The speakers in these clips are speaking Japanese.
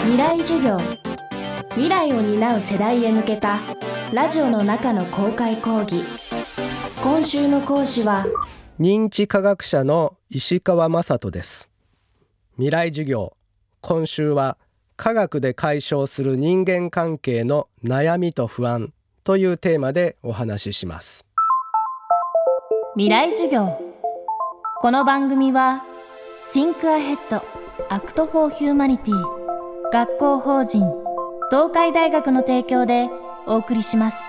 未来授業。未来を担う世代へ向けたラジオの中の公開講義。今週の講師は認知科学者の石川雅人です。未来授業。今週は科学で解消する人間関係の悩みと不安。というテーマでお話しします。未来授業。この番組は Think Ahead Act for Humanity 学校法人東海大学の提供でお送りします。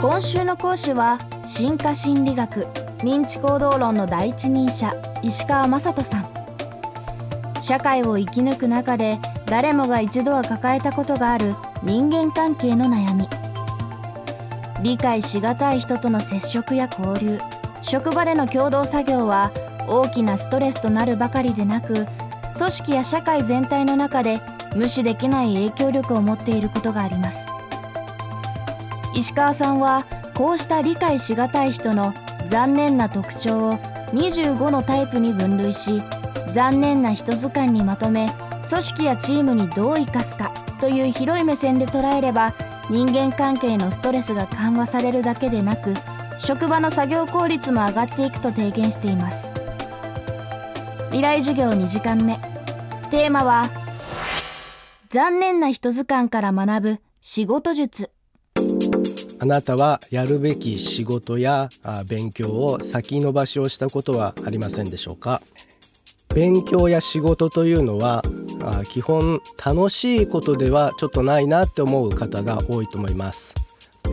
今週の講師は進化心理学認知行動論の第一人者石川雅人さん。社会を生き抜く中で誰もが一度は抱えたことがある人間関係の悩み。理解しがたい人との接触や交流。職場での共同作業は大きなストレスとなるばかりでなく組織や社会全体の中で無視できない影響力を持っていることがあります。石川さんはこうした理解しがたい人の残念な特徴を25のタイプに分類し残念な人図鑑にまとめ組織やチームにどう生かすかという広い目線で捉えれば人間関係のストレスが緩和されるだけでなく職場の作業効率も上がっていくと提言しています。未来授業2時間目。テーマは残念な人図鑑から学ぶ仕事術。あなたはやるべき仕事や勉強を先延ばしをしたことはありませんでしょうか？勉強や仕事というのは基本楽しいことではちょっとないなって思う方が多いと思います。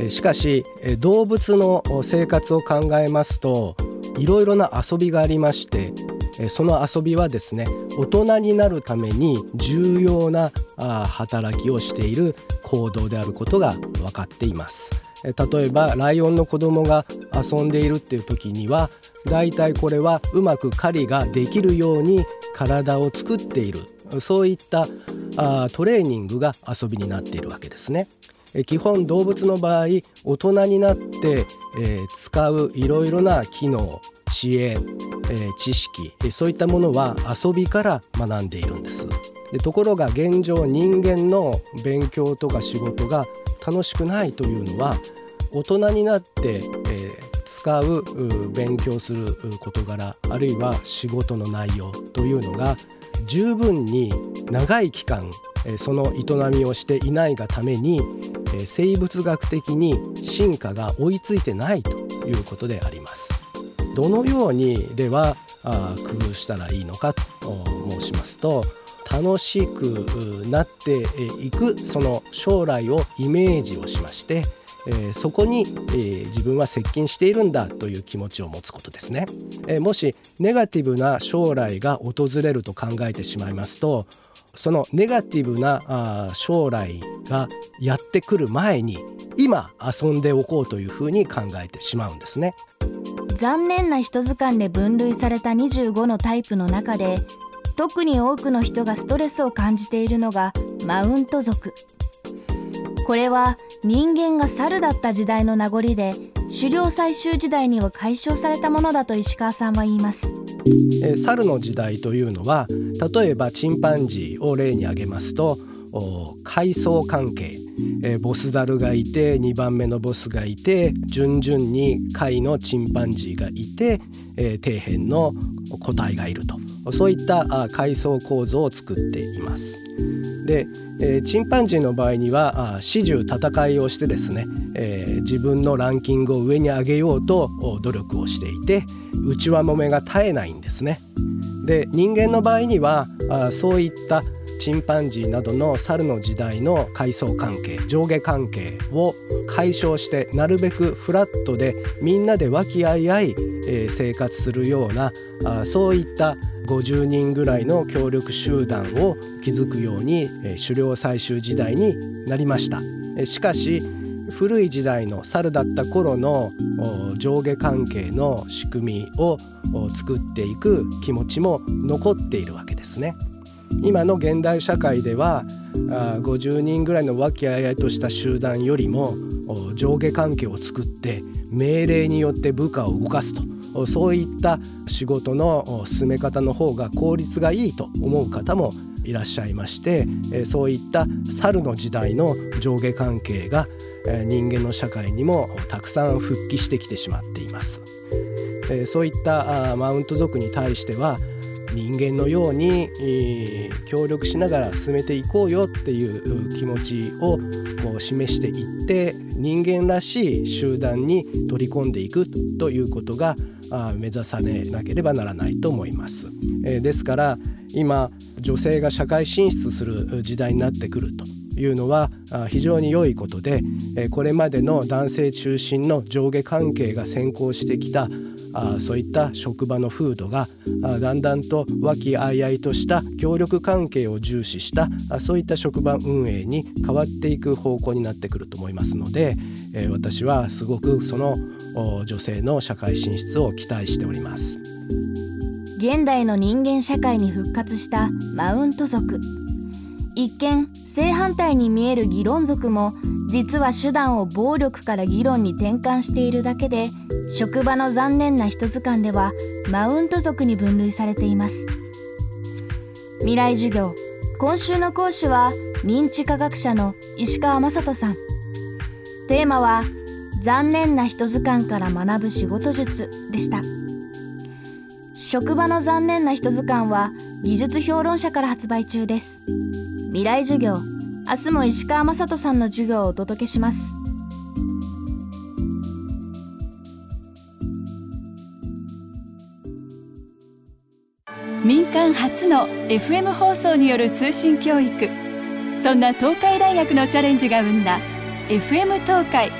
しかし動物の生活を考えますといろいろな遊びがありましてその遊びはですね大人になるために重要な働きをしている行動であることが分かっています。例えばライオンの子供が遊んでいるっていう時にはだいたいこれはうまく狩りができるように体を作っている。そういったあトレーニングが遊びになっているわけですね。基本動物の場合大人になって、えー、使ういろいろな機能知恵、えー、知識そういったものは遊びから学んでいるんですでところが現状人間の勉強とか仕事が楽しくないというのは大人になって、えー、使う勉強する事柄あるいは仕事の内容というのが十分に長い期間その営みをしていないがために生物学的に進化が追いついてないということであります。どのようにでは工夫したらいいのかと申しますと楽しくなっていくその将来をイメージをしまして、えそこに、え自分は接近しているんだという気持ちを持つことですね、えもしネガティブな将来が訪れると考えてしまいますとそのネガティブな将来がやってくる前に今遊んでおこうというふうに考えてしまうんですね。残念な人図鑑で分類された25のタイプの中で特に多くの人がストレスを感じているのがマウント族。これは人間が猿だった時代の名残で狩猟採集時代には解消されたものだと石川さんは言います。猿の時代というのは例えばチンパンジーを例に挙げますと階層関係、ボスザルがいて2番目のボスがいて順々に下位のチンパンジーがいて、底辺の個体がいると。そういった階層構造を作っています。で、えー、チンパンジーの場合には始終戦いをしてですね、えー、自分のランキングを上に上げようと努力をしていて内輪もめが絶えないんですね。で人間の場合にはあそういったチンパンジーなどの猿の時代の階層関係上下関係を解消してなるべくフラットでみんなで和気あいあい、えー、生活するようなあそういった50人ぐらいの協力集団を築くように、えー、狩猟採集時代になりました。えー、しかし古い時代の猿だった頃の上下関係の仕組みを作っていく気持ちも残っているわけですね。今の現代社会では50人ぐらいの和気あいあいとした集団よりも上下関係を作って命令によって部下を動かすとそういった仕事の進め方の方が効率がいいと思う方もいらっしゃいましてそういった猿の時代の上下関係が人間の社会にもたくさん復帰してきてしまっています。そういったマウント族に対しては人間のように協力しながら進めていこうよっていう気持ちをこう示していって人間らしい集団に取り込んでいくということが目指されなければならないと思います。えですから今女性が社会進出する時代になってくるというのは非常に良いことでこれまでの男性中心の上下関係が先行してきたそういった職場の風土がだんだんと和気あいあいとした協力関係を重視したそういった職場運営に変わっていく方向になってくると思いますので私はすごくその女性の社会進出を期待しております。現代の人間社会に復活したマウント族一見正反対に見える議論族も実は手段を暴力から議論に転換しているだけで職場の残念な人図鑑ではマウント族に分類されています。未来授業今週の講師は認知科学者の石川雅人さん。テーマは残念な人図鑑から学ぶ仕事術でした。職場の残念な人図鑑は技術評論者から発売中です。未来授業。明日も石川雅人さんの授業をお届けします。民間初の FM 放送による通信教育。そんな東海大学のチャレンジが生んだ FM 東海。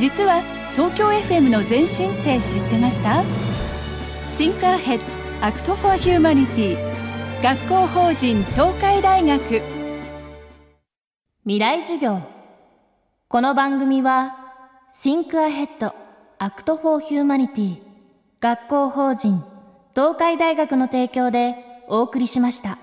実は東京 FM の前身って知ってました？Think Ahead Act for Humanity 学校法人東海大学。未来授業この番組は Think Ahead Act for Humanity 学校法人東海大学の提供でお送りしました。